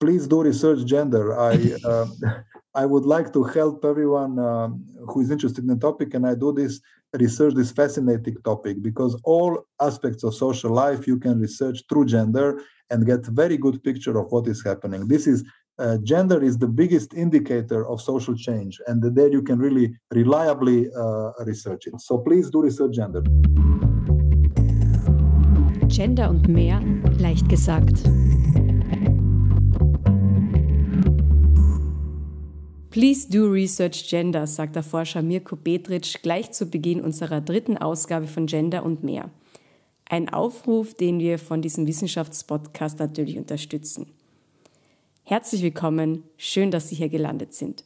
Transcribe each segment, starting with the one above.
please do research gender. I uh, I would like to help everyone um, who is interested in the topic, and I do this research this fascinating topic because all aspects of social life you can research through gender and get very good picture of what is happening. This is uh, gender is the biggest indicator of social change, and there you can really reliably uh, research it. So please do research gender. Gender und mehr leicht gesagt. Please do research gender, sagt der Forscher Mirko Petric gleich zu Beginn unserer dritten Ausgabe von Gender und mehr. Ein Aufruf, den wir von diesem Wissenschaftspodcast natürlich unterstützen. Herzlich willkommen, schön, dass Sie hier gelandet sind.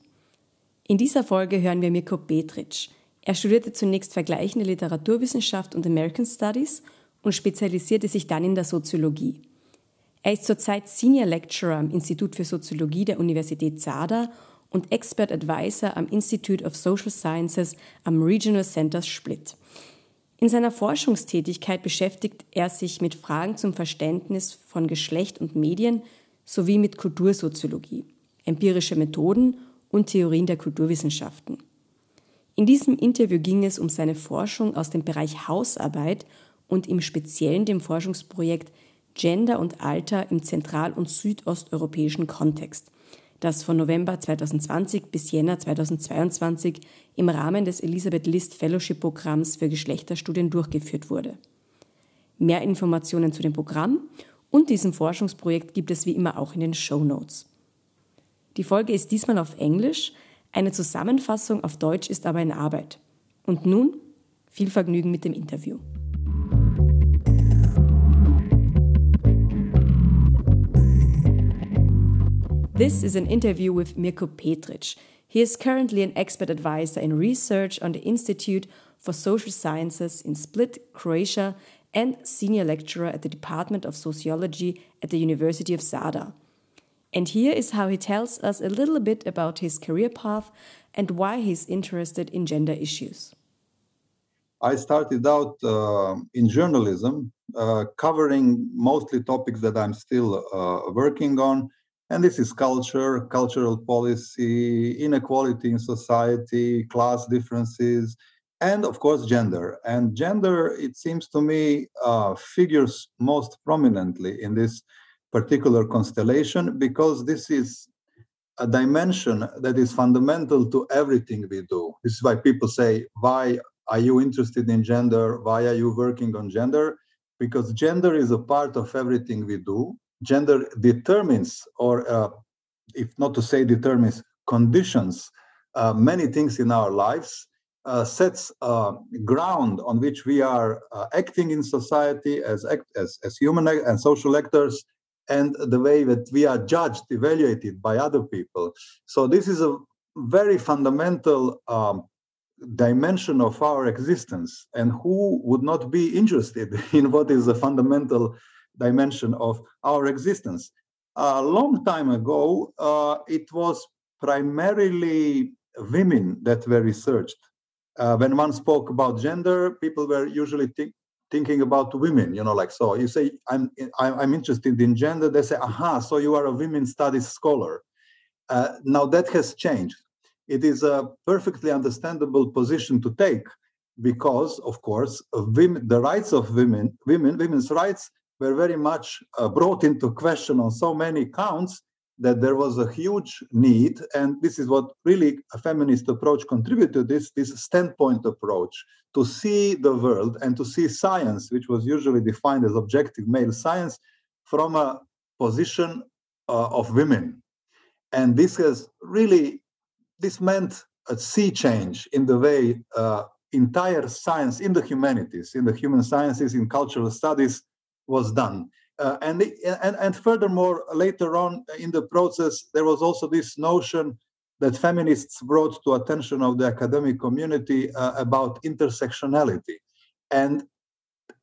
In dieser Folge hören wir Mirko Petric. Er studierte zunächst vergleichende Literaturwissenschaft und American Studies und spezialisierte sich dann in der Soziologie. Er ist zurzeit Senior Lecturer am Institut für Soziologie der Universität Zadar und Expert Advisor am Institute of Social Sciences am Regional Centers Split. In seiner Forschungstätigkeit beschäftigt er sich mit Fragen zum Verständnis von Geschlecht und Medien sowie mit Kultursoziologie, empirische Methoden und Theorien der Kulturwissenschaften. In diesem Interview ging es um seine Forschung aus dem Bereich Hausarbeit und im Speziellen dem Forschungsprojekt Gender und Alter im zentral- und südosteuropäischen Kontext, das von November 2020 bis Jänner 2022 im Rahmen des Elisabeth List Fellowship Programms für Geschlechterstudien durchgeführt wurde. Mehr Informationen zu dem Programm und diesem Forschungsprojekt gibt es wie immer auch in den Show Notes. Die Folge ist diesmal auf Englisch, eine Zusammenfassung auf Deutsch ist aber in Arbeit. Und nun viel Vergnügen mit dem Interview. This is an interview with Mirko Petric. He is currently an expert advisor in research on the Institute for Social Sciences in Split, Croatia, and senior lecturer at the Department of Sociology at the University of Zadar. And here is how he tells us a little bit about his career path and why he's interested in gender issues. I started out uh, in journalism, uh, covering mostly topics that I'm still uh, working on and this is culture, cultural policy, inequality in society, class differences, and of course, gender. And gender, it seems to me, uh, figures most prominently in this particular constellation because this is a dimension that is fundamental to everything we do. This is why people say, Why are you interested in gender? Why are you working on gender? Because gender is a part of everything we do gender determines, or uh, if not to say determines, conditions uh, many things in our lives, uh, sets ground on which we are uh, acting in society as, act, as, as human and social actors, and the way that we are judged, evaluated by other people. So this is a very fundamental um, dimension of our existence and who would not be interested in what is a fundamental dimension of our existence. A long time ago, uh, it was primarily women that were researched. Uh, when one spoke about gender, people were usually think, thinking about women. You know, like so. You say, "I'm I'm interested in gender." They say, "Aha! So you are a women studies scholar." Uh, now that has changed. It is a perfectly understandable position to take because, of course, women, the rights of women, women, women's rights were very much uh, brought into question on so many counts that there was a huge need and this is what really a feminist approach contributed to this this standpoint approach to see the world and to see science which was usually defined as objective male science from a position uh, of women. And this has really this meant a sea change in the way uh, entire science in the humanities in the human sciences in cultural studies was done. Uh, and, and, and furthermore, later on in the process, there was also this notion that feminists brought to attention of the academic community uh, about intersectionality. And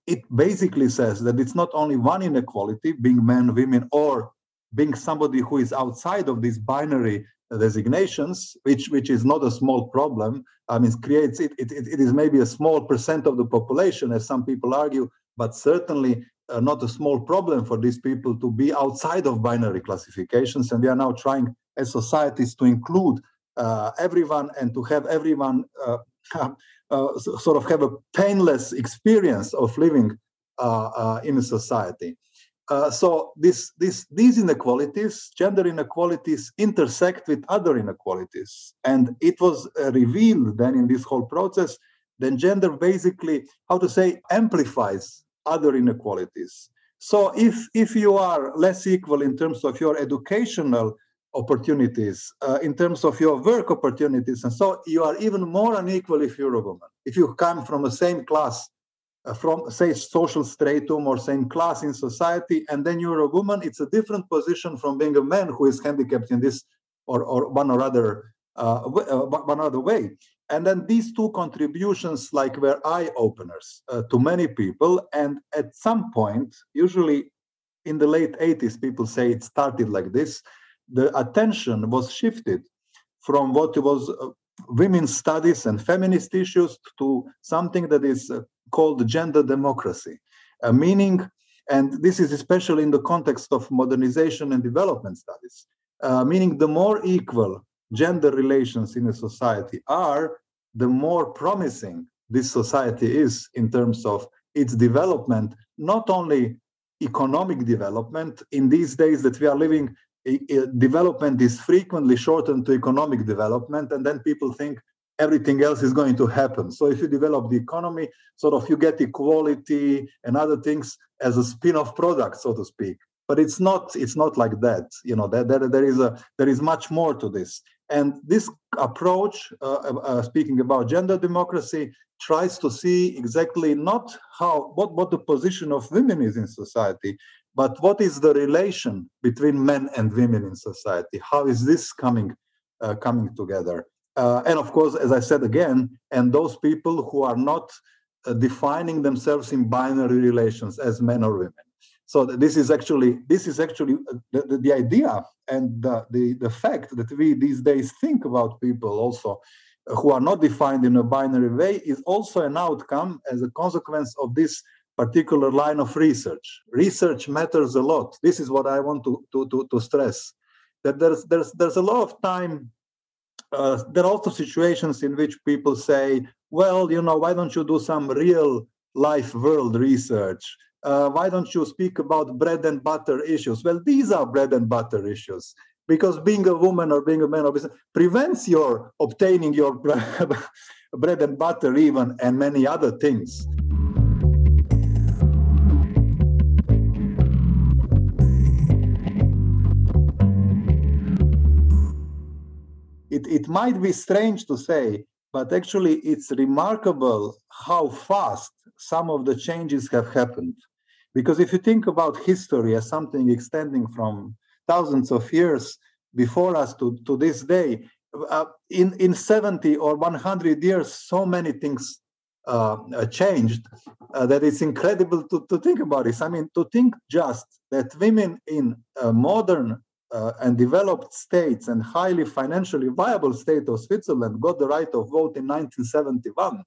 it basically says that it's not only one inequality, being men, women, or being somebody who is outside of these binary designations, which which is not a small problem. I mean, it creates it, it, it is maybe a small percent of the population, as some people argue, but certainly not a small problem for these people to be outside of binary classifications. And we are now trying as societies to include uh, everyone and to have everyone uh, uh sort of have a painless experience of living uh, uh, in a society. so this, this, these inequalities, gender inequalities, intersect with other inequalities, and it was revealed then in this whole process. Then gender basically, how to say, amplifies other inequalities. So if if you are less equal in terms of your educational opportunities, uh, in terms of your work opportunities, and so you are even more unequal if you're a woman. If you come from the same class, uh, from say social stratum or same class in society, and then you're a woman, it's a different position from being a man who is handicapped in this or, or one or other uh, uh one other way. And then these two contributions like were eye openers uh, to many people. And at some point, usually in the late 80s, people say it started like this. The attention was shifted from what was uh, women's studies and feminist issues to something that is uh, called gender democracy, uh, meaning, and this is especially in the context of modernization and development studies, uh, meaning the more equal gender relations in a society are, the more promising this society is in terms of its development, not only economic development. In these days that we are living, development is frequently shortened to economic development, and then people think everything else is going to happen. So if you develop the economy, sort of you get equality and other things as a spin-off product, so to speak. But it's not. It's not like that. You know, there, there, there is a there is much more to this. And this approach, uh, uh, speaking about gender democracy, tries to see exactly not how what, what the position of women is in society, but what is the relation between men and women in society? How is this coming uh, coming together? Uh, and of course, as I said again, and those people who are not uh, defining themselves in binary relations as men or women. So this is actually this is actually the, the, the idea and the, the, the fact that we these days think about people also who are not defined in a binary way is also an outcome as a consequence of this particular line of research. Research matters a lot. This is what I want to, to, to, to stress. That there's there's there's a lot of time. Uh, there are also situations in which people say, "Well, you know, why don't you do some real life world research? Uh, why don't you speak about bread and butter issues? Well, these are bread and butter issues because being a woman or being a man prevents your obtaining your bread and butter even and many other things. It, it might be strange to say, but actually it's remarkable how fast some of the changes have happened. Because if you think about history as something extending from thousands of years before us to, to this day, uh, in, in 70 or 100 years, so many things uh, uh, changed uh, that it's incredible to, to think about this. I mean, to think just that women in modern uh, and developed states and highly financially viable state of Switzerland got the right of vote in 1971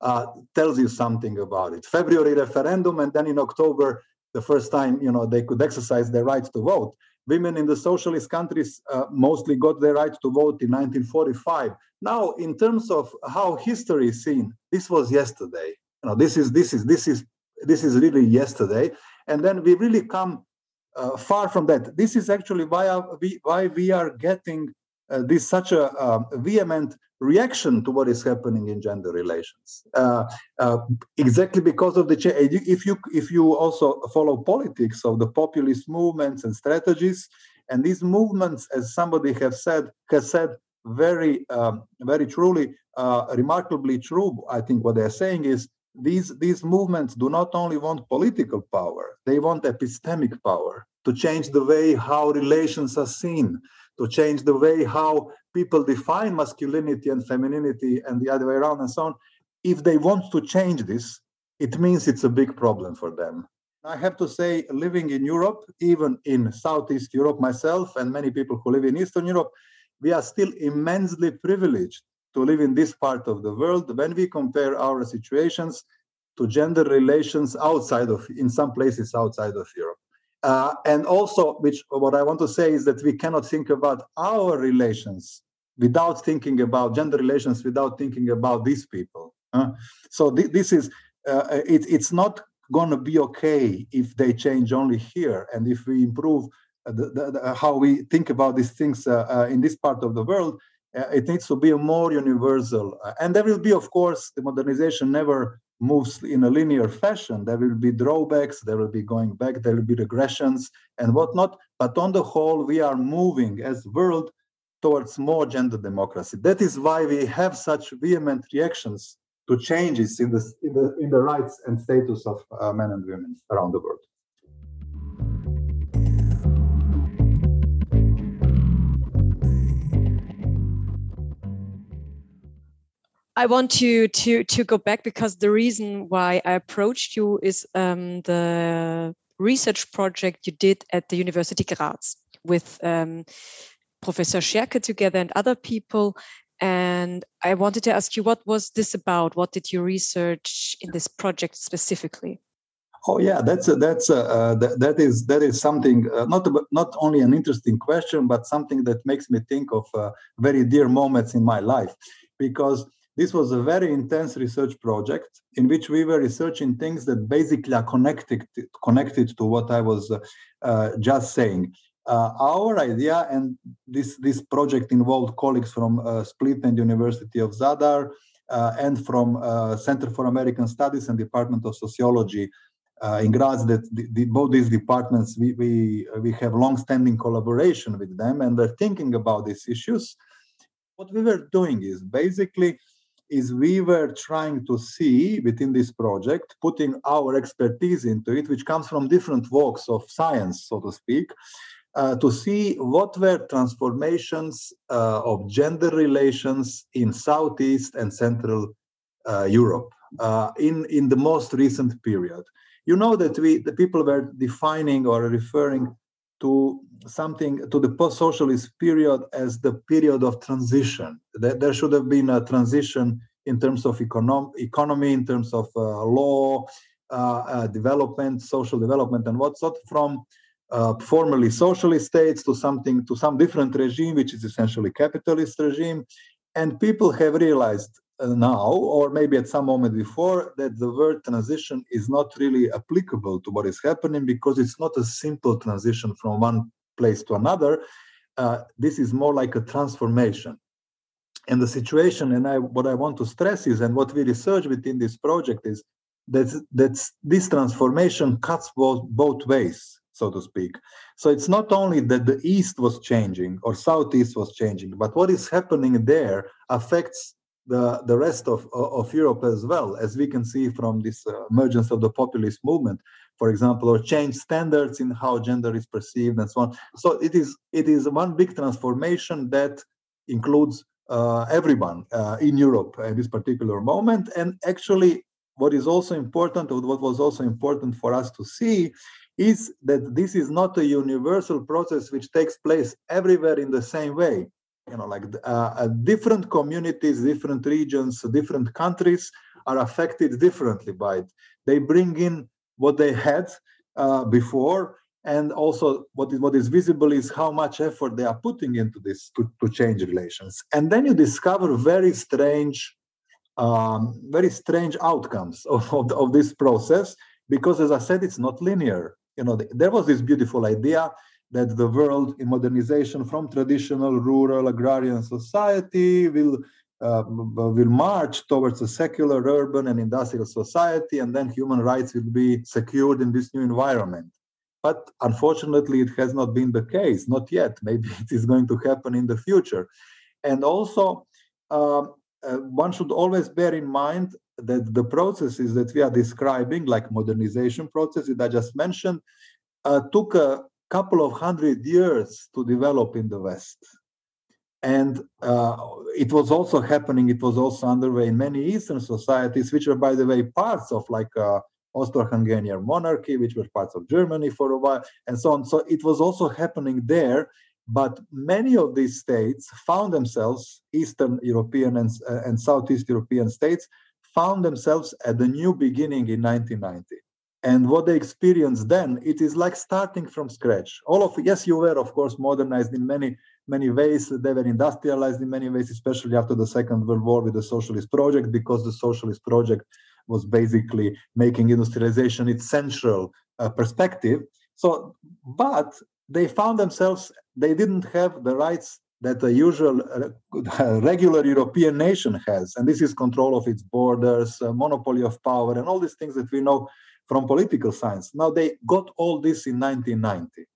uh, tells you something about it. February referendum, and then in October, the first time you know they could exercise their right to vote. Women in the socialist countries uh, mostly got their right to vote in 1945. Now, in terms of how history is seen, this was yesterday. You know, this is this is this is this is really yesterday, and then we really come uh, far from that. This is actually why we why we are getting uh, this such a uh, vehement reaction to what is happening in gender relations. Uh, uh, exactly because of the change if you if you also follow politics of the populist movements and strategies and these movements as somebody has said has said very um, very truly uh, remarkably true i think what they're saying is these these movements do not only want political power they want epistemic power to change the way how relations are seen to change the way how people define masculinity and femininity and the other way around and so on. If they want to change this, it means it's a big problem for them. I have to say, living in Europe, even in Southeast Europe myself, and many people who live in Eastern Europe, we are still immensely privileged to live in this part of the world when we compare our situations to gender relations outside of, in some places outside of Europe. Uh, and also, which what I want to say is that we cannot think about our relations without thinking about gender relations, without thinking about these people. Uh, so th- this is uh, it, it's not going to be okay if they change only here, and if we improve the, the, the, how we think about these things uh, uh, in this part of the world. Uh, it needs to be more universal, and there will be, of course, the modernization never moves in a linear fashion. There will be drawbacks, there will be going back, there will be regressions and whatnot. But on the whole, we are moving as world towards more gender democracy. That is why we have such vehement reactions to changes in the, in the, in the rights and status of uh, men and women around the world. I want to to to go back because the reason why I approached you is um, the research project you did at the University Graz with um, Professor Scherke together and other people. And I wanted to ask you, what was this about? What did you research in this project specifically? Oh yeah, that's a, that's a, uh, that, that is that is something uh, not not only an interesting question, but something that makes me think of uh, very dear moments in my life, because this was a very intense research project in which we were researching things that basically are connected connected to what I was uh, uh, just saying. Uh, our idea, and this this project involved colleagues from uh, Split and University of Zadar, uh, and from uh, Center for American Studies and Department of Sociology in Graz. That the, the, both these departments we we we have long-standing collaboration with them, and they're thinking about these issues. What we were doing is basically is we were trying to see within this project, putting our expertise into it, which comes from different walks of science, so to speak, uh, to see what were transformations uh, of gender relations in Southeast and Central uh, Europe uh, in, in the most recent period. You know that we the people were defining or referring to something to the post-socialist period as the period of transition. That there should have been a transition in terms of econom- economy, in terms of uh, law, uh, uh, development, social development, and what's not from uh, formerly socialist states to something to some different regime, which is essentially capitalist regime. And people have realized now, or maybe at some moment before, that the word transition is not really applicable to what is happening because it's not a simple transition from one place to another. Uh, this is more like a transformation. And the situation, and I, what I want to stress is, and what we research within this project is that, that this transformation cuts both, both ways, so to speak. So it's not only that the East was changing or Southeast was changing, but what is happening there affects the, the rest of, of Europe as well, as we can see from this uh, emergence of the populist movement, for example, or change standards in how gender is perceived and so on. So it is it is one big transformation that includes uh, everyone uh, in Europe at this particular moment. And actually, what is also important, what was also important for us to see, is that this is not a universal process which takes place everywhere in the same way you know like uh, uh, different communities different regions different countries are affected differently by it. They bring in what they had uh, before and also what is, what is visible is how much effort they are putting into this to, to change relations. And then you discover very strange um, very strange outcomes of, of, of, this process because as i said it's not linear. You know there was this beautiful idea that the world in modernization from traditional rural agrarian society will uh, will march towards a secular urban and industrial society and then human rights will be secured in this new environment. But unfortunately it has not been the case not yet. Maybe it is going to happen in the future. And also um, uh, one should always bear in mind that the processes that we are describing like modernization processes that i just mentioned uh, took a couple of hundred years to develop in the West. And uh, it was also happening, it was also underway in many Eastern societies, which were, by the way, parts of like uh, Austro-Hungarian monarchy, which were parts of Germany for a while, and so on. So it was also happening there. But many of these states found themselves, Eastern European and, uh, and Southeast European states, found themselves at the new beginning in 1990. And what they experienced then, it is like starting from scratch. All of yes, you were of course modernized in many many ways. They were industrialized in many ways, especially after the Second World War with the Socialist Project, because the Socialist Project was basically making industrialization its central uh, perspective. So, but they found themselves they didn't have the rights that a usual uh, regular European nation has, and this is control of its borders, uh, monopoly of power, and all these things that we know from political science. Now they got all this in 1990.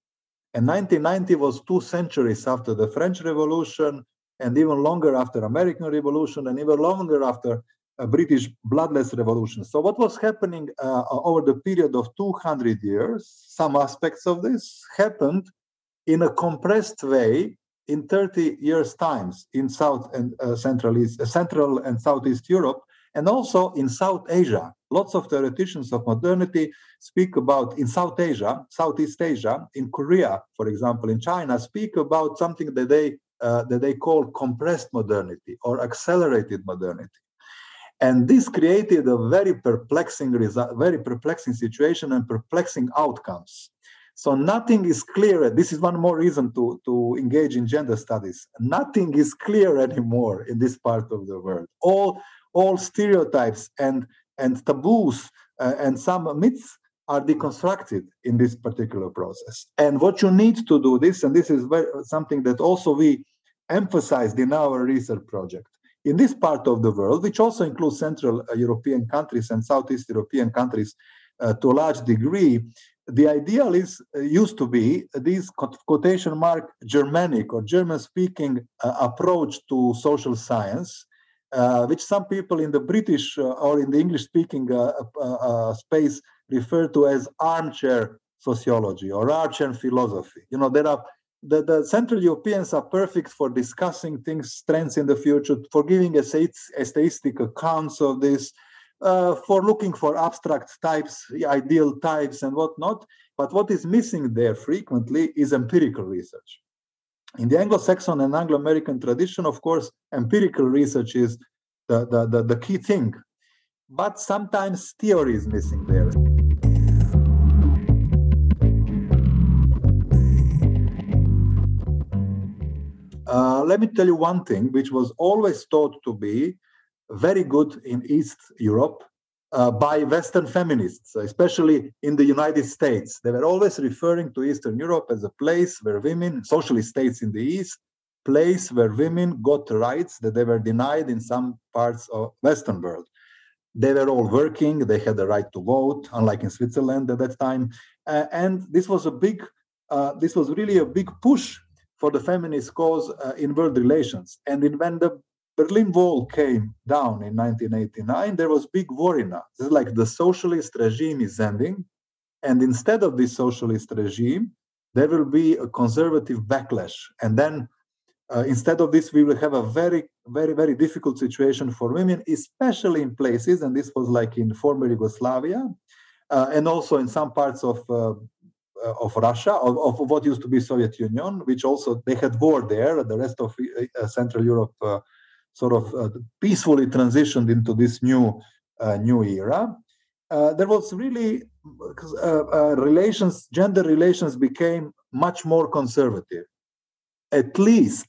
And 1990 was two centuries after the French Revolution, and even longer after American Revolution, and even longer after a British bloodless revolution. So, what was happening uh, over the period of 200 years? Some aspects of this happened in a compressed way in 30 years' times in South and uh, Central East, uh, Central and Southeast Europe, and also in South Asia. Lots of theoreticians of modernity speak about in South Asia, Southeast Asia, in Korea, for example, in China, speak about something that they uh, that they call compressed modernity or accelerated modernity. And this created a very perplexing result, very perplexing situation and perplexing outcomes. So nothing is clear. This is one more reason to, to engage in gender studies. Nothing is clear anymore in this part of the world. All all stereotypes and, and taboos uh, and some myths are deconstructed in this particular process. And what you need to do this, and this is very, something that also we emphasized in our research project. In this part of the world, which also includes Central uh, European countries and Southeast European countries uh, to a large degree, the ideal is uh, used to be this quotation mark Germanic or German speaking uh, approach to social science, uh, which some people in the British uh, or in the English speaking uh, space refer to as armchair sociology or armchair philosophy. You know, there are the, the Central Europeans are perfect for discussing things, trends in the future, for giving a atheistic accounts of this, uh, for looking for abstract types, ideal types, and whatnot. But what is missing there frequently is empirical research. In the Anglo-Saxon and Anglo-American tradition, of course, empirical research is the, the, the, the key thing. But sometimes theory is missing there. Uh, let me tell you one thing, which was always thought to be very good in East Europe, uh, by Western feminists, especially in the United States. They were always referring to Eastern Europe as a place where women, socialist states in the East, place where women got rights that they were denied in some parts of Western world. They were all working, they had the right to vote, unlike in Switzerland at that time. Uh, and this was a big, uh, this was really a big push for the feminist cause uh, in world relations. And in, when the Berlin Wall came down in 1989, there was big worry now. This is like the socialist regime is ending, and instead of this socialist regime, there will be a conservative backlash. And then uh, instead of this, we will have a very, very, very difficult situation for women, especially in places, and this was like in former Yugoslavia, uh, and also in some parts of uh, of Russia, of, of, what used to be Soviet Union, which also they had war there. The rest of uh, Central Europe uh, sort of uh, peacefully transitioned into this new uh, new era. Uh, there was really relations, gender relations became much more conservative. At least,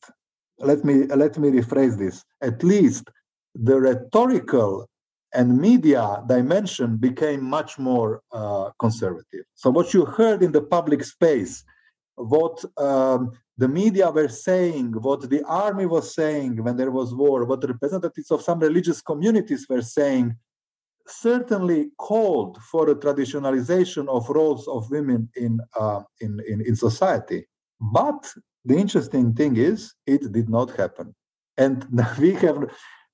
let me let me rephrase this. At least the rhetorical and media dimension became much more uh, conservative. So what you heard in the public space, what um, the media were saying, what the army was saying when there was war, what the representatives of some religious communities were saying, certainly called for a traditionalization of roles of women in, uh, in, in, in society. But the interesting thing is, it did not happen. And we have,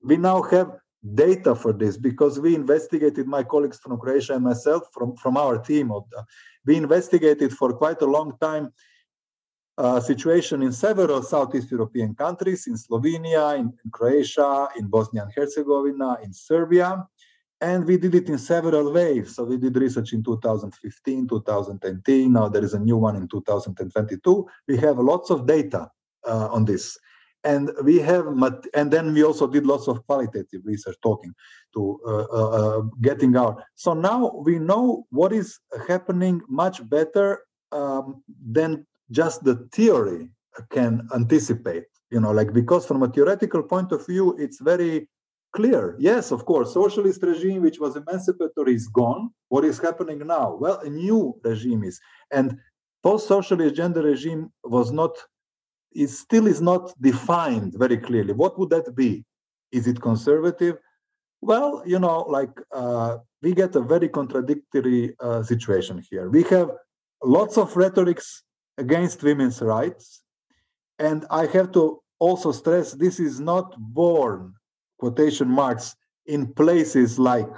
we now have data for this because we investigated my colleagues from Croatia and myself from, from our team. We investigated for quite a long time uh, situation in several Southeast European countries, in Slovenia, in, in, Croatia, in Bosnia and Herzegovina, in Serbia. And we did it in several waves. So we did research in 2015, 2010. Now there is a new one in 2022. We have lots of data uh, on this. and we have and then we also did lots of qualitative research talking to uh, uh, uh, getting out so now we know what is happening much better um, than just the theory can anticipate you know like because from a theoretical point of view it's very clear. Yes of course socialist regime which was emancipatory is gone. What is happening now? Well a new regime is. And post-socialist gender regime was not it still is not defined very clearly. What would that be? Is it conservative? Well you know like uh, we get a very contradictory uh, situation here. We have lots of rhetorics against women's rights and I have to also stress this is not born, quotation marks, in places like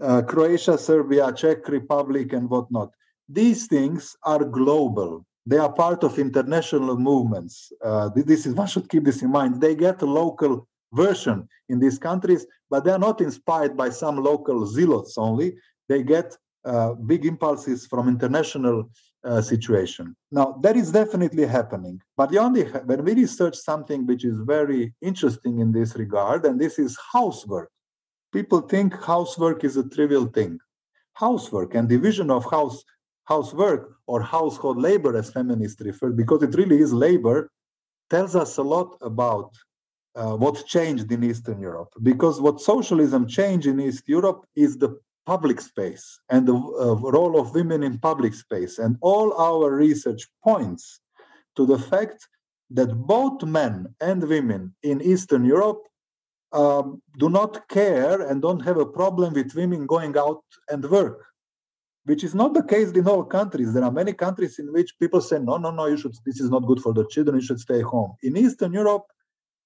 uh, Croatia, Serbia, Czech Republic, and whatnot. These things are global. They are part of international movements. Uh, this is one should keep this in mind. They get a local version in these countries, but they are not inspired by some local zealots only. They get uh, big impulses from international uh, situation. Now, that is definitely happening. But the only, when we research something which is very interesting in this regard, and this is housework, people think housework is a trivial thing. Housework and division of house housework or household labor, as feminists refer, because it really is labor, tells us a lot about uh, what changed in Eastern Europe. Because what socialism changed in East Europe is the public space and the uh, role of women in public space. And all our research points to the fact that both men and women in Eastern Europe um, do not care and don't have a problem with women going out and work, which is not the case in all countries. There are many countries in which people say, no, no, no, you should, this is not good for the children, you should stay home. In Eastern Europe,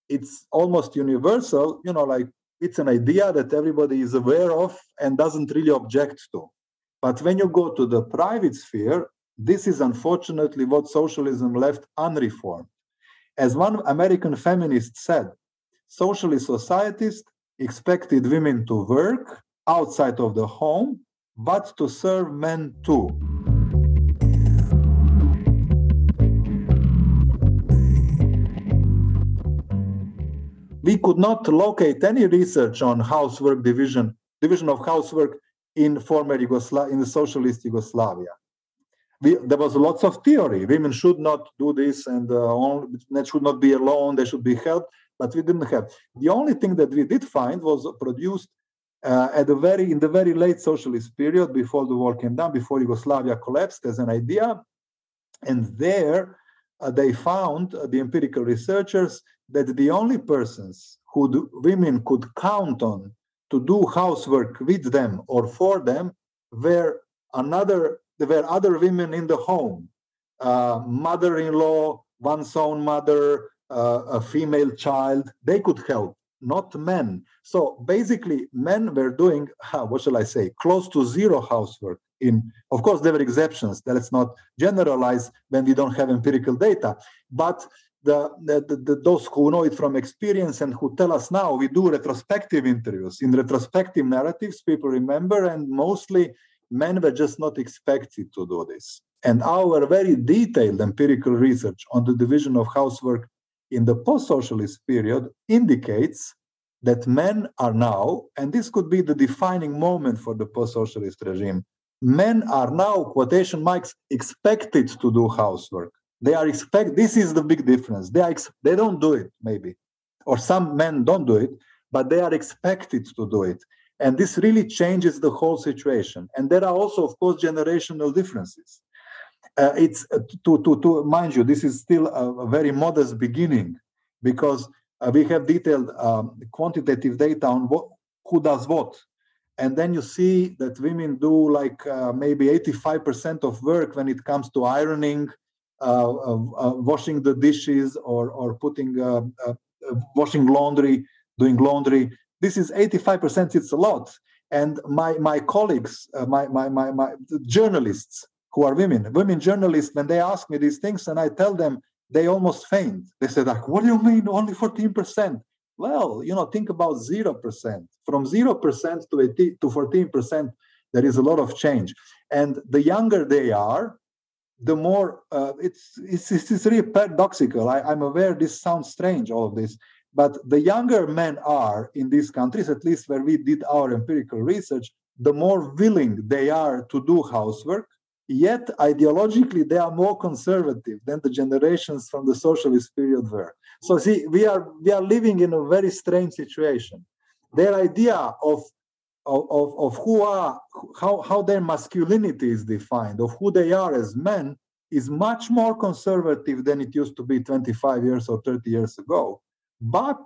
it's almost universal, you know, like it's an idea that everybody is aware of and doesn't really object to. But when you go to the private sphere, this is unfortunately what socialism left unreformed. As one American feminist said, socialist societies expected women to work outside of the home, but to serve men too. We could not locate any research on housework division, division of housework in former Yugoslavia, in the socialist Yugoslavia. We, there was lots of theory. Women should not do this, and uh, they should not be alone. They should be helped, but we didn't have. The only thing that we did find was produced uh, at the very in the very late socialist period before the war came down, before Yugoslavia collapsed, as an idea, and there uh, they found uh, the empirical researchers that the only persons who women could count on to do housework with them or for them were another there were other women in the home. Uh, mother-in-law one's own mother uh, a female child they could help not men. So basically men were doing what shall i say close to zero housework in of course there were exceptions. Let's not generalize when we don't have empirical data. But the, the, the, those who know it from experience and who tell us now we do retrospective interviews. In retrospective narratives people remember and mostly men were just not expected to do this. And our very detailed empirical research on the division of housework in the post-socialist period indicates that men are now and this could be the defining moment for the post-socialist regime men are now quotation marks expected to do housework they are expect this is the big difference. They are ex- they don't do it maybe. Or some men don't do it but they are expected to do it. And this really changes the whole situation. And there are also of course generational differences. Uh, it's uh, to, to to mind you this is still a, a very modest beginning because uh, we have detailed um, quantitative data on what who does what. And then you see that women do like uh, maybe 85% of work when it comes to ironing Uh, uh, washing the dishes or or putting uh, uh washing laundry, doing laundry. This is 85%. It's a lot. And my my colleagues, my, my my my journalists who are women, women journalists, when they ask me these things, and I tell them, they almost faint. They said, like, what do you mean only 14%? Well, you know, think about 0%. From 0% to 80, to 14%, there is a lot of change. And the younger they are, the more uh, it's, it's it's really paradoxical. I, I'm aware this sounds strange, all of this, but the younger men are in these countries, at least where we did our empirical research, the more willing they are to do housework. Yet ideologically, they are more conservative than the generations from the socialist period were. So see, we are we are living in a very strange situation. Their idea of of, of, who are how, how their masculinity is defined, of who they are as men, is much more conservative than it used to be 25 years or 30 years ago. But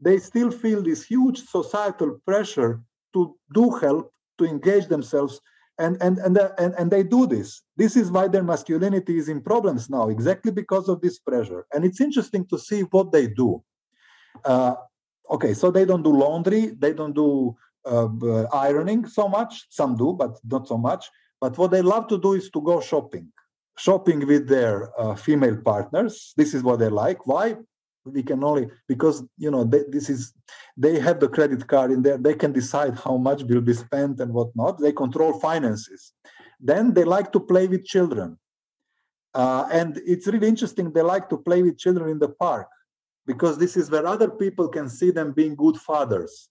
they still feel this huge societal pressure to do help, to engage themselves, and and and, uh, and, and they do this. This is why their masculinity is in problems now, exactly because of this pressure. And it's interesting to see what they do. Uh, okay, so they don't do laundry, they don't do ironing so much. Some do, but not so much. But what they love to do is to go shopping, shopping with their uh, female partners. This is what they like. Why? We can only because you know they, this is they have the credit card in there. They can decide how much will be spent and whatnot. They control finances. Then they like to play with children, uh, and it's really interesting. They like to play with children in the park because this is where other people can see them being good fathers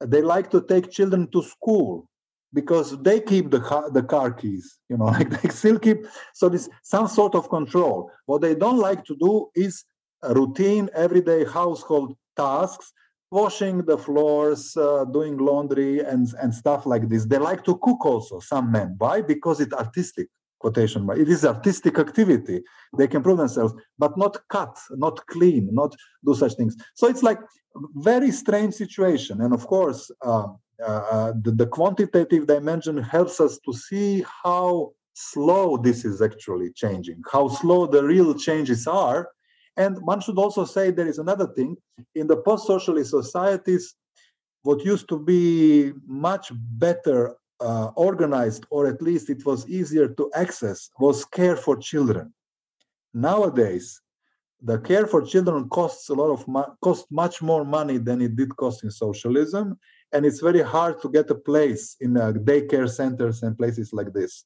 they like to take children to school because they keep the car, the car keys you know like they still keep so this some sort of control. What they don't like to do is routine everyday household tasks washing the floors uh, doing laundry and and stuff like this. They like to cook also some men. Why? Because it's artistic quotation mark. It is artistic activity. They can prove themselves, but not cut, not clean, not do such things. So it's like very strange situation. And of course, uh, uh, the, the quantitative dimension helps us to see how slow this is actually changing, how slow the real changes are. And one should also say there is another thing in the post socialist societies, what used to be much better uh, organized, or at least it was easier to access, was care for children. Nowadays, the care for children costs a lot of mo- cost much more money than it did cost in socialism, and it's very hard to get a place in uh, daycare centers and places like this.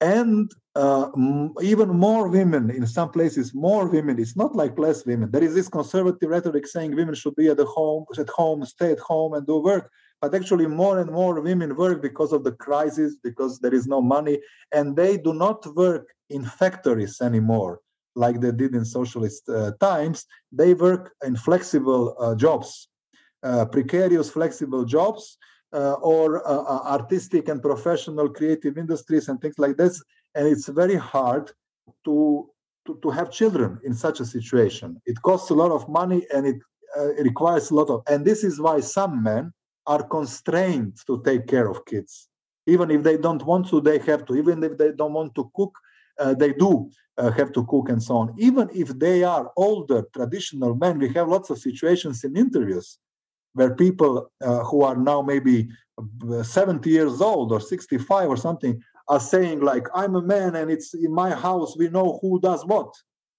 And uh, m- even more women in some places, more women. It's not like less women. There is this conservative rhetoric saying women should be at the home, at home, stay at home, and do work but actually more and more women work because of the crisis because there is no money and they do not work in factories anymore like they did in socialist uh, times. They work in flexible uh, jobs uh, precarious flexible jobs uh, or uh, uh, artistic and professional creative industries and things like this. And it's very hard to to, to have children in such a situation. It costs a lot of money and it, it requires a lot of and this is why some men are constrained to take care of kids. Even if they don't want to, they have to. Even if they don't want to cook, uh, they do uh, have to cook and so on. Even if they are older, traditional men, we have lots of situations in interviews where people uh, who are now maybe uh, 70 years old or 65 or something are saying like i'm a man and it's in my house we know who does what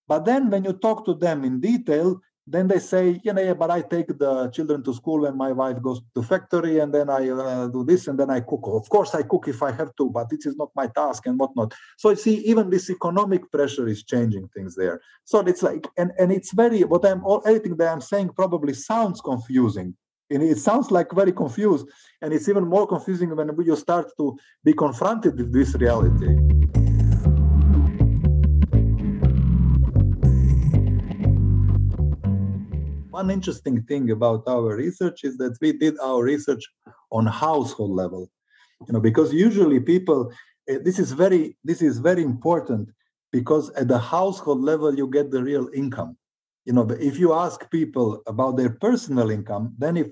but then when you talk to them in detail then they say, you know, yeah, but I take the children to school and my wife goes to factory and then I uh, do this and then I cook. Of course, I cook if I have to, but it is not my task and whatnot. So you see, even this economic pressure is changing things there. So it's like, and, and it's very, what I'm, all, everything that I'm saying probably sounds confusing. And it sounds like very confused. And it's even more confusing when you start to be confronted with this reality. One interesting thing about our research is that we did our research on household level. You know because usually people eh, this is very this is very important because at the household level you get the real income. You know if you ask people about their personal income then if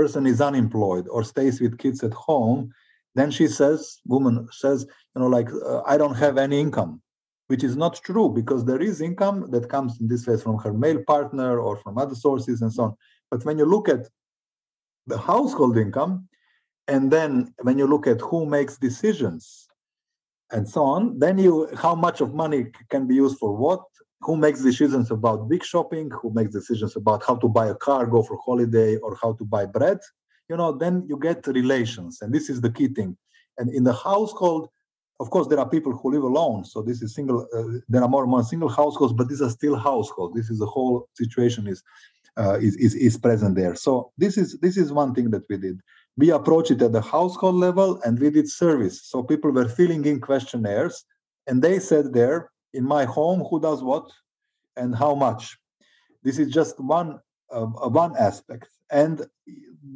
person is unemployed or stays with kids at home then she says woman says you know like uh, i don't have any income which is not true because there is income that comes in this case from her male partner or from other sources and so on. But when you look at the household income, and then when you look at who makes decisions and so on, then you how much of money can be used for what, who makes decisions about big shopping, who makes decisions about how to buy a car, go for holiday, or how to buy bread, you know, then you get relations. And this is the key thing. And in the household, Of course, there are people who live alone, so this is single. Uh, there are more and more single households, but these are still households. This is the whole situation is, uh, is is is present there. So this is this is one thing that we did. We approached it at the household level, and we did service. So people were filling in questionnaires, and they said there in my home who does what and how much. This is just one uh, one aspect and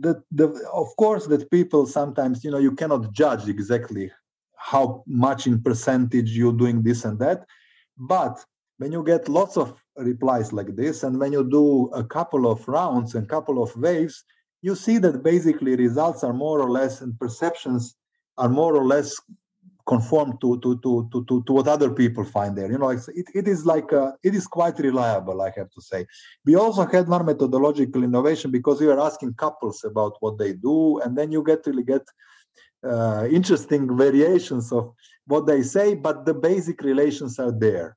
the, the of course that people sometimes you know you cannot judge exactly how much in percentage you're doing this and that. But when you get lots of replies like this and when you do a couple of rounds and couple of waves you see that basically results are more or less and perceptions are more or less conform to to to to to, to what other people find there. You know it, it is like uh, it is quite reliable i have to say. We also had one methodological innovation because we were asking couples about what they do and then you get really get uh, interesting variations of what they say but the basic relations are there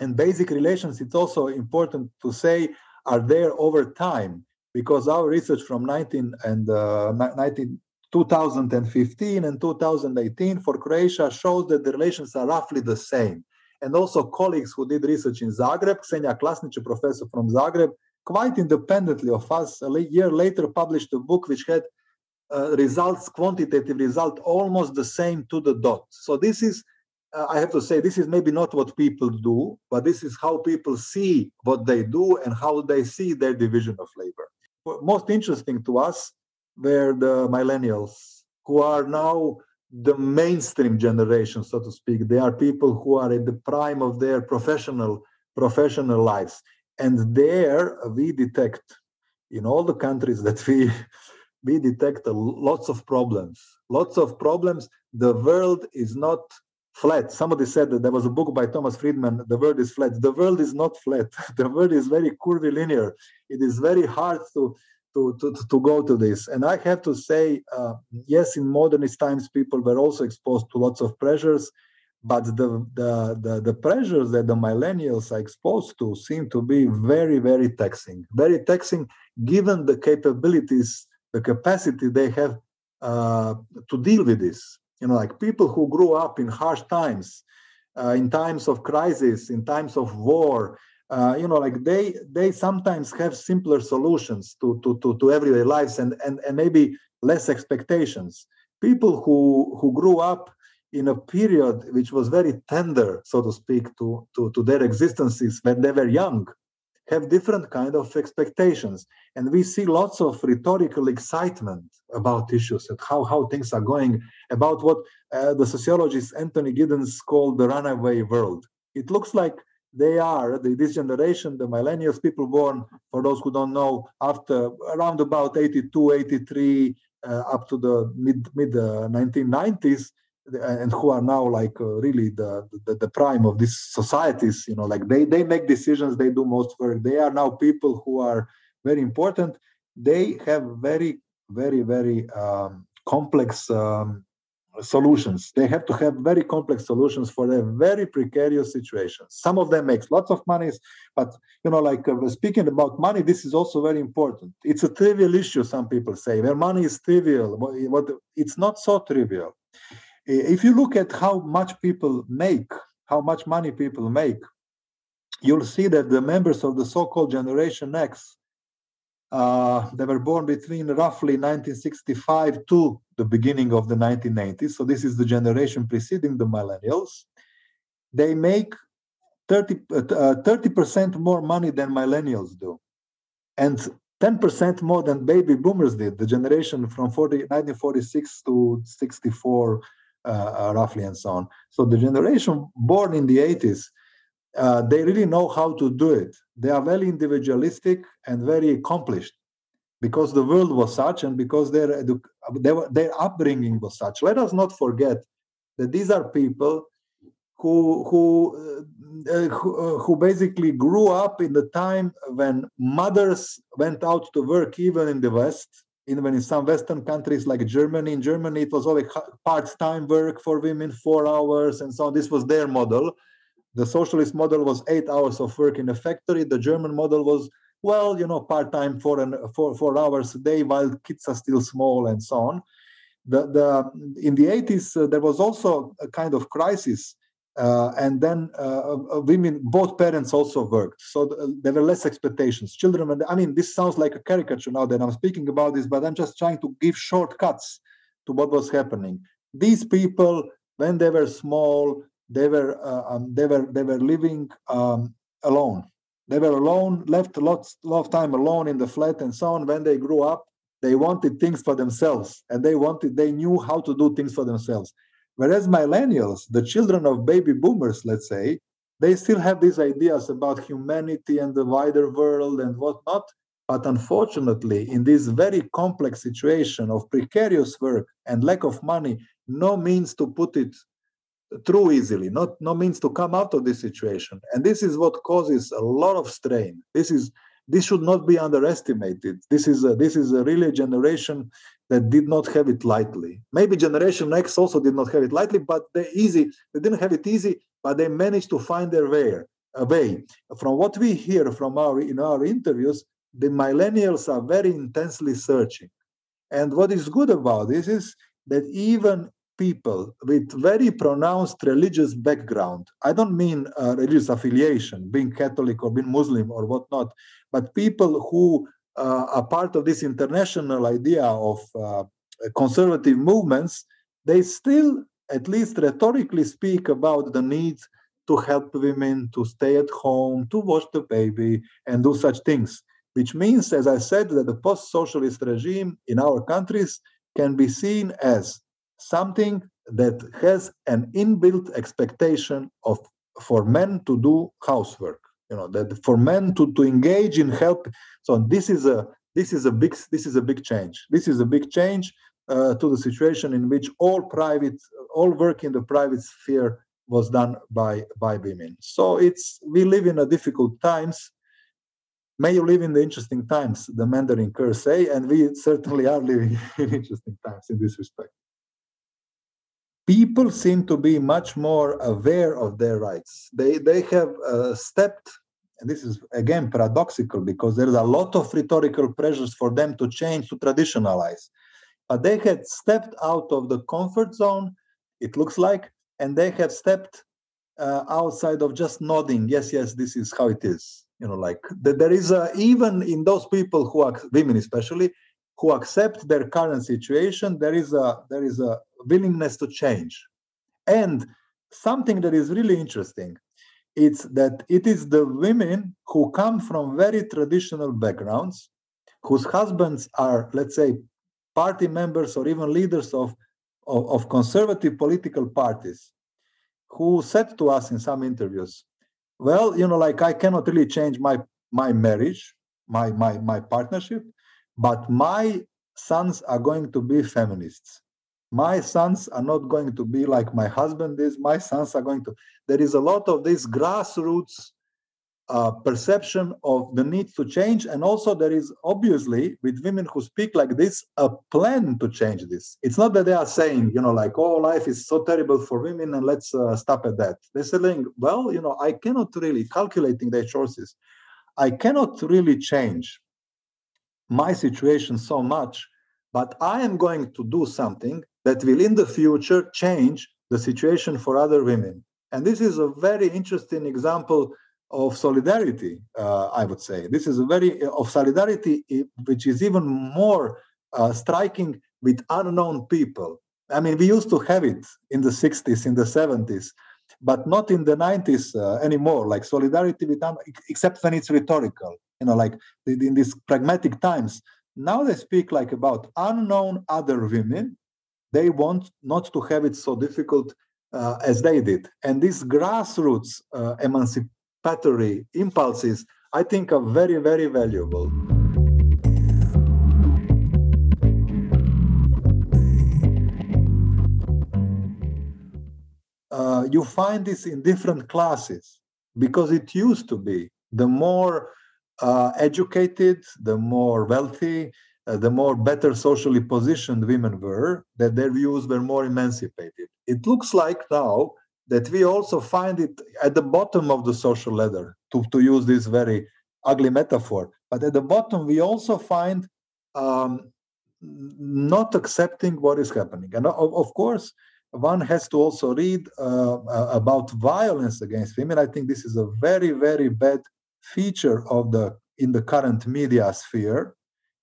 and basic relations it's also important to say are there over time because our research from 19 and uh, 19 2015 and 2018 for Croatia shows that the relations are roughly the same. And also colleagues who did research in Zagreb, Ksenija Klasnić, a professor from Zagreb, quite independently of us, a year later published a book which had uh, results, quantitative result, almost the same to the dot. So this is, uh, I have to say, this is maybe not what people do, but this is how people see what they do and how they see their division of labor. Most interesting to us were the millennials, who are now the mainstream generation, so to speak. They are people who are at the prime of their professional professional lives, and there we detect in all the countries that we we detect lots of problems. Lots of problems. The world is not flat. Somebody said that there was a book by Thomas Friedman, The World is Flat. The world is not flat. The world is very curvilinear. It is very hard to to, to, to go to this. And I have to say, uh, yes, in modernist times, people were also exposed to lots of pressures, but the, the, the, the pressures that the millennials are exposed to seem to be very, very taxing, very taxing given the capabilities, the capacity they have uh, to deal with this. You know, like people who grew up in harsh times, uh, in times of crisis, in times of war, uh, you know like they they sometimes have simpler solutions to to to, to everyday lives and, and and maybe less expectations people who who grew up in a period which was very tender so to speak to to, to their existences when they were young have different kind of expectations. And we see lots of rhetorical excitement about issues and how, how things are going about what uh, the sociologist anthony giddens called the runaway world. It looks like they are the, this generation the millennials people born for those who don't know after around about 82 83 uh, up to the mid mid uh, 1990s and who are now like uh, really the, the, the prime of these societies you know like they they make decisions they do most work they are now people who are very important they have very very very um, complex um, solutions. They have to have very complex solutions for a very precarious situation. Some of them makes lots of money, but you know, like uh, speaking about money, this is also very important. It's a trivial issue. Some people say where money is trivial. What it's not so trivial. If you look at how much people make, how much money people make, you'll see that the members of the so-called Generation X uh, they were born between roughly 1965 to the beginning of the 1990s. So this is the generation preceding the millennials. They make 30, uh, percent more money than millennials do. And 10% more than baby boomers did, the generation from 40, 1946 to 64, uh, uh, roughly, and so on. So the generation born in the 80s uh, they really know how to do it. They are very individualistic and very accomplished because the world was such and because their, their, their upbringing was such. Let us not forget that these are people who who uh, who, uh, who, basically grew up in the time when mothers went out to work even in the west even in some western countries like germany in germany it was always part-time work for women four hours and so on this was their model the socialist model was eight hours of work in a factory. The German model was, well, you know, part time for an four hours a day while kids are still small and so on. the, the in the 80s uh, there was also a kind of crisis uh, and then uh, uh, women both parents also worked. So th- there were less expectations. Children i mean this sounds like a caricature now that i'm speaking about this but i'm just trying to give shortcuts to what was happening. These people when they were small they were uh, um, they were they were living um, alone. They were alone left a lot, lot of time alone in the flat and so on. When they grew up they wanted things for themselves and they wanted they knew how to do things for themselves whereas millennials the children of baby boomers let's say they still have these ideas about humanity and the wider world and whatnot. But unfortunately in this very complex situation of precarious work and lack of money no means to put it through easily not no means to come out of this situation. And this is what causes a lot of strain. This is this should not be underestimated. This is a, this is a really generation that did not have it lightly. Maybe Generation X also did not have it lightly, but they easy. They didn't have it easy, but they managed to find their way. A way. From what we hear from our in our interviews, the millennials are very intensely searching. And what is good about this is that even people with very pronounced religious background, I don't mean uh, religious affiliation, being Catholic or being Muslim or whatnot, but people who are part of this international idea of uh, conservative movements, they still, at least rhetorically, speak about the need to help women to stay at home, to watch the baby, and do such things. Which means, as I said, that the post socialist regime in our countries can be seen as something that has an inbuilt expectation of for men to do housework you know that for men to to engage in help. So this is a this is a big this is a big change. This is a big change uh, to the situation in which all private all work in the private sphere was done by by women. So it's we live in a difficult times. May you live in the interesting times the mandarin curse say and we certainly are living in interesting times in this respect people seem to be much more aware of their rights. They they have uh, stepped, and this is again paradoxical because there is a lot of rhetorical pressures for them to change to traditionalize, but they had stepped out of the comfort zone. It looks like, and they have stepped uh, outside of just nodding. Yes, yes, this is how it is. You know, like there is a, even in those people who are women, especially who accept their current situation. There is a there is a willingness to change. And something that is really interesting it's that it is the women who come from very traditional backgrounds whose husbands are let's say party members or even leaders of, of, of conservative political parties who said to us in some interviews well you know like i cannot really change my my marriage my my my partnership but my sons are going to be feminists. My sons are not going to be like my husband is. My sons are going to there is a lot of this grassroots uh, perception of the need to change. And also there is obviously with women who speak like this a plan to change this. It's not that they are saying you know like oh life is so terrible for women and let's uh, stop at that. They're saying well you know i cannot really calculating their choices. I cannot really change my situation so much but i am going to do something that will in the future change the situation for other women. And this is a very interesting example of solidarity, uh, I would say. This is a very of solidarity which is even more uh, striking with unknown people. I mean, we used to have it in the 60s, in the 70s, but not in the 90s uh, anymore. Like solidarity with, except when it's rhetorical, you know, like in these pragmatic times. Now they speak like about unknown other women they want not to have it so difficult uh, as they did. And these grassroots uh, emancipatory impulses, I think, are very, very valuable. Uh, you find this in different classes because it used to be the more uh, educated, the more wealthy, uh, the more better socially positioned women were, that their views were more emancipated. It looks like now that we also find it at the bottom of the social ladder, to, to use this very ugly metaphor. But at the bottom, we also find um, not accepting what is happening. And of, of course, one has to also read uh, about violence against women. I think this is a very, very bad feature of the in the current media sphere.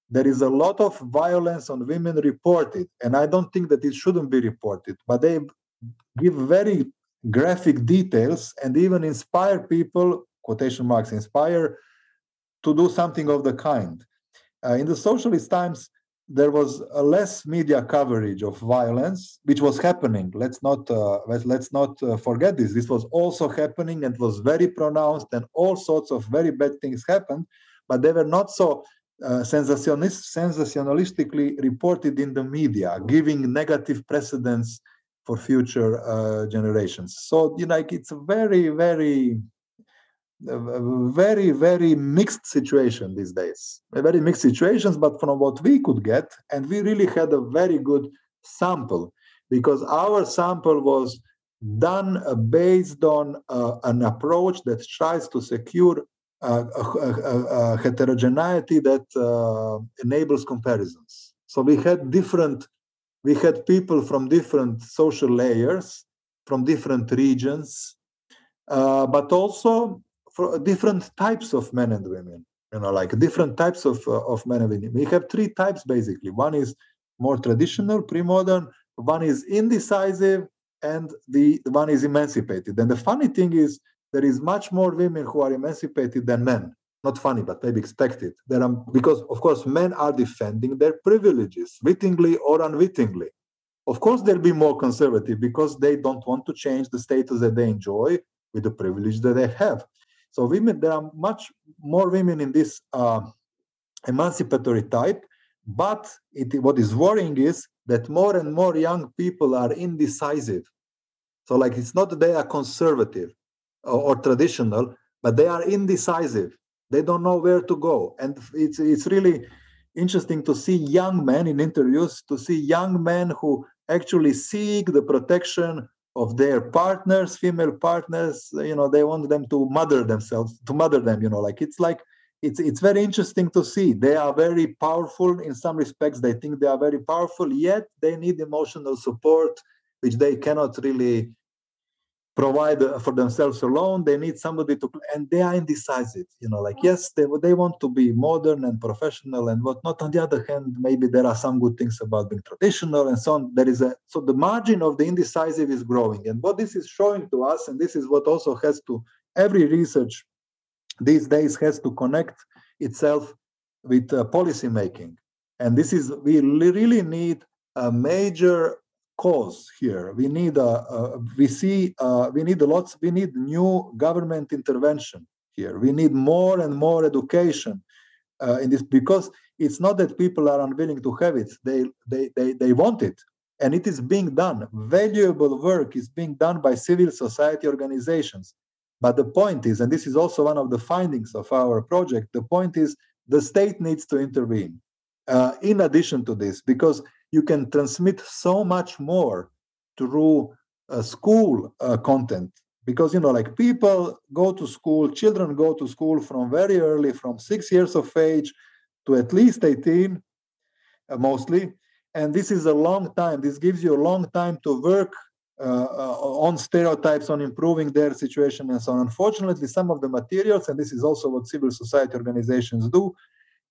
There is a lot of violence on women reported, and I don't think that it shouldn't be reported. But they give very graphic details and even inspire people quotation marks inspire to do something of the kind uh, in the socialist times there was a less media coverage of violence which was happening. Let's not uh, let's not uh, forget this. This was also happening and was very pronounced and all sorts of very bad things happened but they were not so uh, sensationalist, sensationalistically reported in the media giving negative precedents for future uh, generations. So you know it's very very a very very mixed situation these days. A very mixed situations but from what we could get and we really had a very good sample because our sample was done uh, based on uh, an approach that tries to secure uh, a, a, a, heterogeneity that uh, enables comparisons. So we had different we had people from different social layers from different regions uh, but also for different types of men and women you know like different types of uh, of men and women. We have three types basically. One is more traditional pre-modern. One is indecisive and the, the one is emancipated. And the funny thing is there is much more women who are emancipated than men. Not funny but maybe expected. There are because of course men are defending their privileges wittingly or unwittingly. Of course they'll be more conservative because they don't want to change the status that they enjoy with the privilege that they have so women, there are much more women in this uh, emancipatory type, but it, what is worrying is that more and more young people are indecisive. So like it's not that they are conservative or, or traditional, but they are indecisive. They don't know where to go, and it's it's really interesting to see young men in interviews to see young men who actually seek the protection of their partners female partners you know they want them to mother themselves to mother them you know like it's like it's it's very interesting to see. They are very powerful. In some respects they think they are very powerful yet they need emotional support which they cannot really provide for themselves alone they need somebody to and they are indecisive you know like yes they they want to be modern and professional and whatnot on the other hand maybe there are some good things about being traditional and so on. There is a so the margin of the indecisive is growing. And what this is showing to us and this is what also has to every research these days has to connect itself with uh, policy making and this is we really need a major cause here. We need a, a we see uh, we need lots we need new government intervention here. We need more and more education uh, in this because it's not that people are unwilling to have it. They they they they want it, and it is being done. Valuable work is being done by civil society organizations. But the point is, and this is also one of the findings of our project, the point is the state needs to intervene. Uh, in addition to this, because you can transmit so much more through uh, school uh, content. Because you know like people go to school children go to school from very early from six years of age to at least 18 uh, mostly. And this is a long time. This gives you a long time to work uh, uh, on stereotypes on improving their situation and so on. Unfortunately some of the materials and this is also what civil society organizations do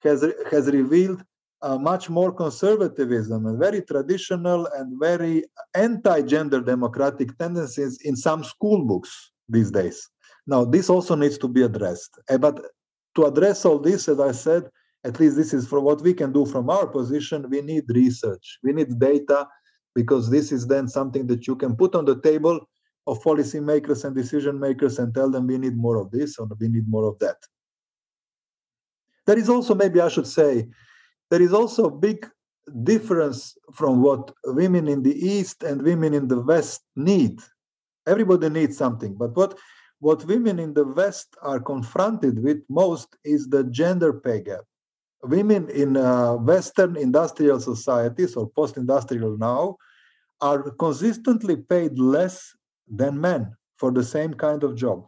has has revealed uh, much more conservatism and very traditional and very anti-gender democratic tendencies in some school books these days. Now, this also needs to be addressed. Uh, but to address all this, as I said, at least this is for what we can do from our position, we need research, we need data, because this is then something that you can put on the table of policymakers and decision makers and tell them we need more of this or we need more of that. There is also, maybe I should say, there is also a big difference from what women in the East and women in the West need. Everybody needs something, but what what women in the West are confronted with most is the gender pay gap. Women in uh, Western industrial societies or post industrial now are consistently paid less than men for the same kind of job.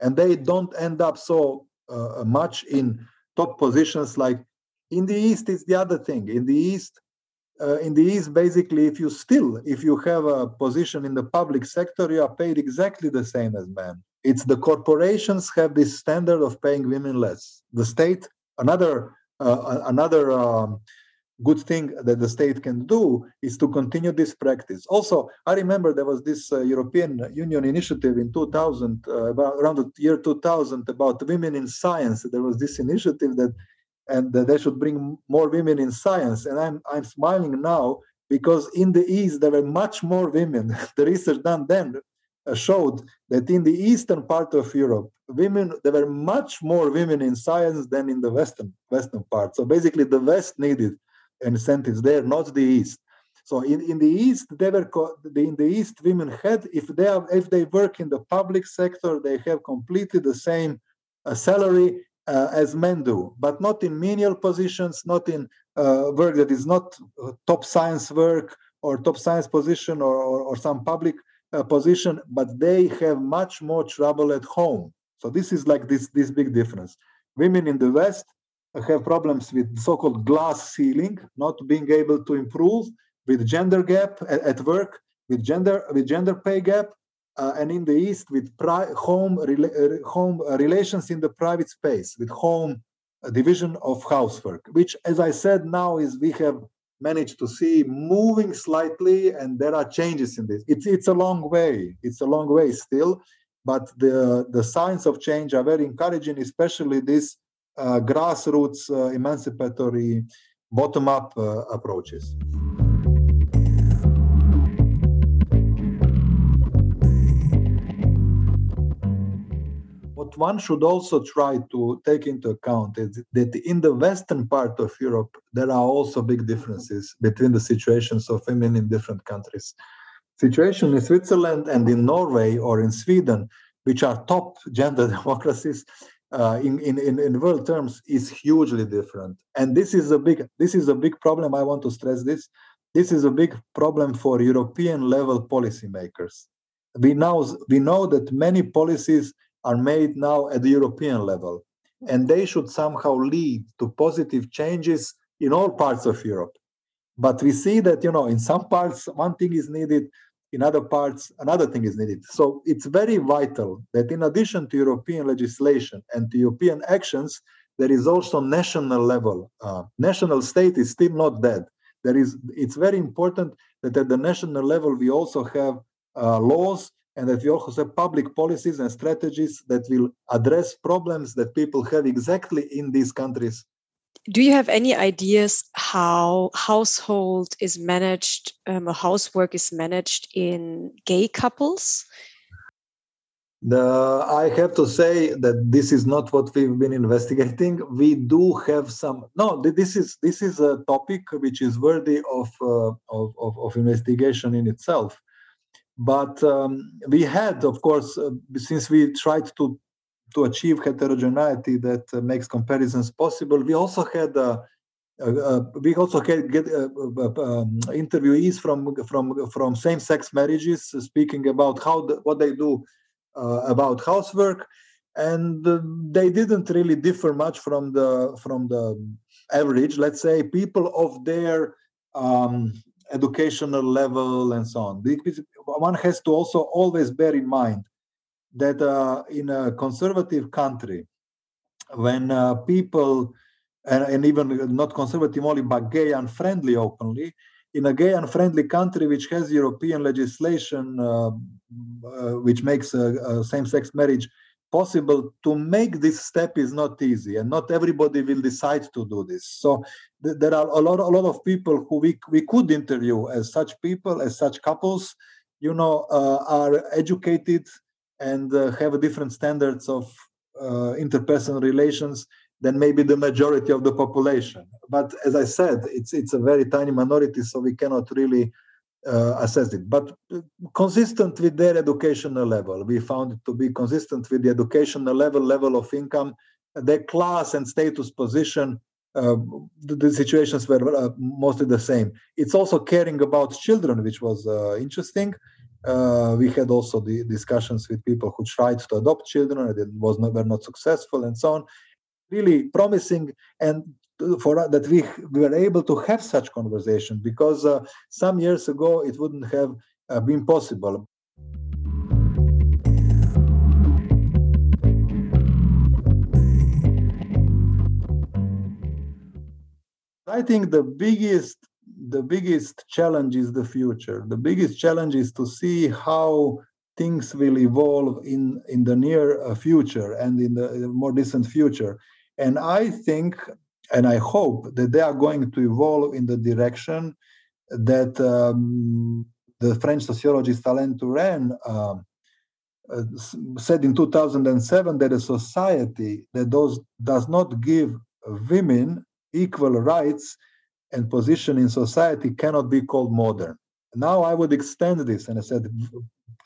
And they don't end up so uh, much in top positions like in the East, it's the other thing. In the East, uh, in the East, basically, if you still, if you have a position in the public sector, you are paid exactly the same as men. It's the corporations have this standard of paying women less. The state, another uh, another um, good thing that the state can do is to continue this practice. Also, I remember there was this uh, European Union initiative in 2000, uh, about around the year 2000, about women in science. There was this initiative that, and that they should bring more women in science. And I'm I'm smiling now because in the East there were much more women. the research done then uh, showed that in the eastern part of Europe, women there were much more women in science than in the western western part. So basically, the West needed incentives there, not the East. So in, in the East, they were in the East, women had if they are if they work in the public sector, they have completely the same uh, salary uh, as men do, but not in menial positions, not in uh, work that is not uh, top science work or top science position or, or, or some public uh, position, but they have much more trouble at home. So this is like this this big difference. Women in the West have problems with so-called glass ceiling, not being able to improve, with gender gap at, at work, with gender with gender pay gap, uh, and in the East with home rela- uh, home uh, relations in the private space, with home uh, division of housework, which, as I said, now is we have managed to see moving slightly, and there are changes in this. It's it's a long way. It's a long way still, but the the signs of change are very encouraging, especially this uh, grassroots uh, emancipatory bottom-up uh, approaches. What one should also try to take into account is that in the western part of Europe, there are also big differences between the situations of women in different countries. Situation in Switzerland and in Norway or in Sweden, which are top gender democracies, uh, in, in, in, in world terms is hugely different. And this is a big this is a big problem. I want to stress this. This is a big problem for European level policymakers. We now we know that many policies are made now at the European level, and they should somehow lead to positive changes in all parts of Europe. But we see that you know in some parts one thing is needed, in other parts another thing is needed so it's very vital that in addition to european legislation and to european actions there is also national level uh, national state is still not dead there is it's very important that at the national level we also have uh, laws and that we also have public policies and strategies that will address problems that people have exactly in these countries do you have any ideas how household is managed um, or housework is managed in gay couples the, I have to say that this is not what we've been investigating. We do have some. No, this is this is a topic which is worthy of uh, of, of, of, investigation in itself. But um, we had, of course, uh, since we tried to to achieve heterogeneity that uh, makes comparisons possible. We also had uh, uh, we also had get um, interviewees from from from same-sex marriages speaking about how the, what they do about housework, and they didn't really differ much from the from the average. Let's say people of their um, educational level and so on. One has to also always bear in mind that uh, in a conservative country, when uh, people, and, and, even not conservative only, but gay and friendly openly, in a gay and friendly country which has European legislation uh, uh which makes same sex marriage possible, to make this step is not easy, and not everybody will decide to do this. So th- there are a lot, a lot of people who we, we could interview as such people, as such couples, you know, uh, are educated and uh, have different standards of uh, interpersonal relations than maybe the majority of the population. But as I said, it's it's a very tiny minority, so we cannot really uh, assess it. But uh, consistent with their educational level, we found it to be consistent with the educational level, level of income, their class and status position. Uh, the, the, situations were uh, mostly the same. It's also caring about children, which was interesting uh, we had also the discussions with people who tried to adopt children and it was not, were not successful and so on. Really promising and for that we, we were able to have such conversation because uh, some years ago it wouldn't have uh, been possible. I think the biggest the biggest challenge is the future. The biggest challenge is to see how things will evolve in in the near uh, future and in the more distant future. And I think and I hope that they are going to evolve in the direction that um, the French sociologist Alain Touraine uh, uh, said in 2007 that a society that does, does not give women equal rights and position in society cannot be called modern. Now I would extend this and I said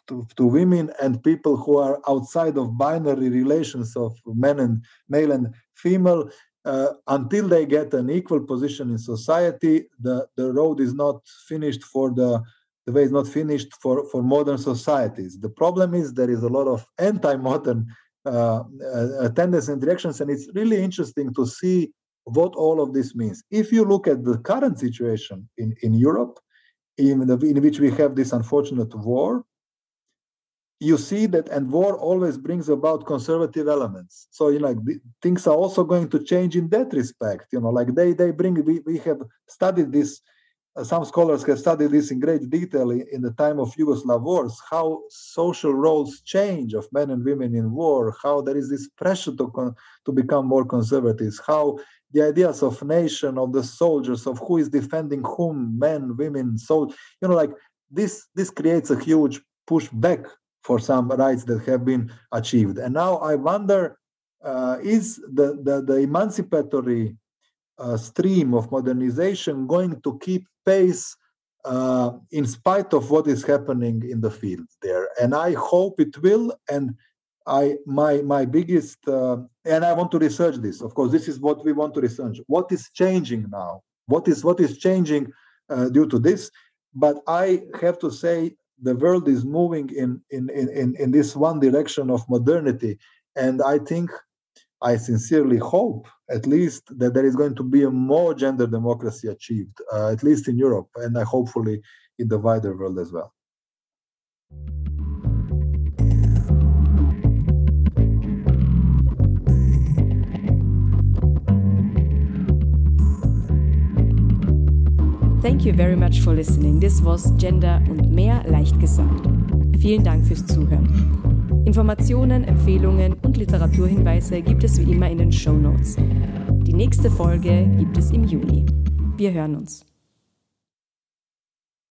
to, to women and people who are outside of binary relations of men and male and female uh, until they get an equal position in society, the, the road is not finished for the the way is not finished for, for modern societies. The problem is there is a lot of anti-modern uh, uh, tendencies and directions, and it's really interesting to see what all of this means. If you look at the current situation in, in Europe, in, the, in which we have this unfortunate war, you see that and war always brings about conservative elements. So you know like things are also going to change in that respect you know like they they bring we, we have studied this uh, some scholars have studied this in great detail in, in, the time of yugoslav wars how social roles change of men and women in war how there is this pressure to con, to become more conservatives how the ideas of nation of the soldiers of who is defending whom men women so you know like this this creates a huge push back for some rights that have been achieved. And now I wonder uh, is the, the, the emancipatory uh, stream of modernization going to keep pace uh, in spite of what is happening in the field there? And I hope it will. And I my my biggest uh, and I want to research this. Of course, this is what we want to research. What is changing now? What is what is changing uh, due to this? But I have to say the world is moving in, in, in, in this one direction of modernity. And I think, I sincerely hope, at least, that there is going to be a more gender democracy achieved, uh, at least in Europe, and uh, hopefully in the wider world as well. Thank you very much for listening. This was Gender und mehr leicht gesagt. Vielen Dank fürs Zuhören. Informationen, Empfehlungen und Literaturhinweise gibt es wie immer in den Show Notes. Die nächste Folge gibt es im Juli. Wir hören uns.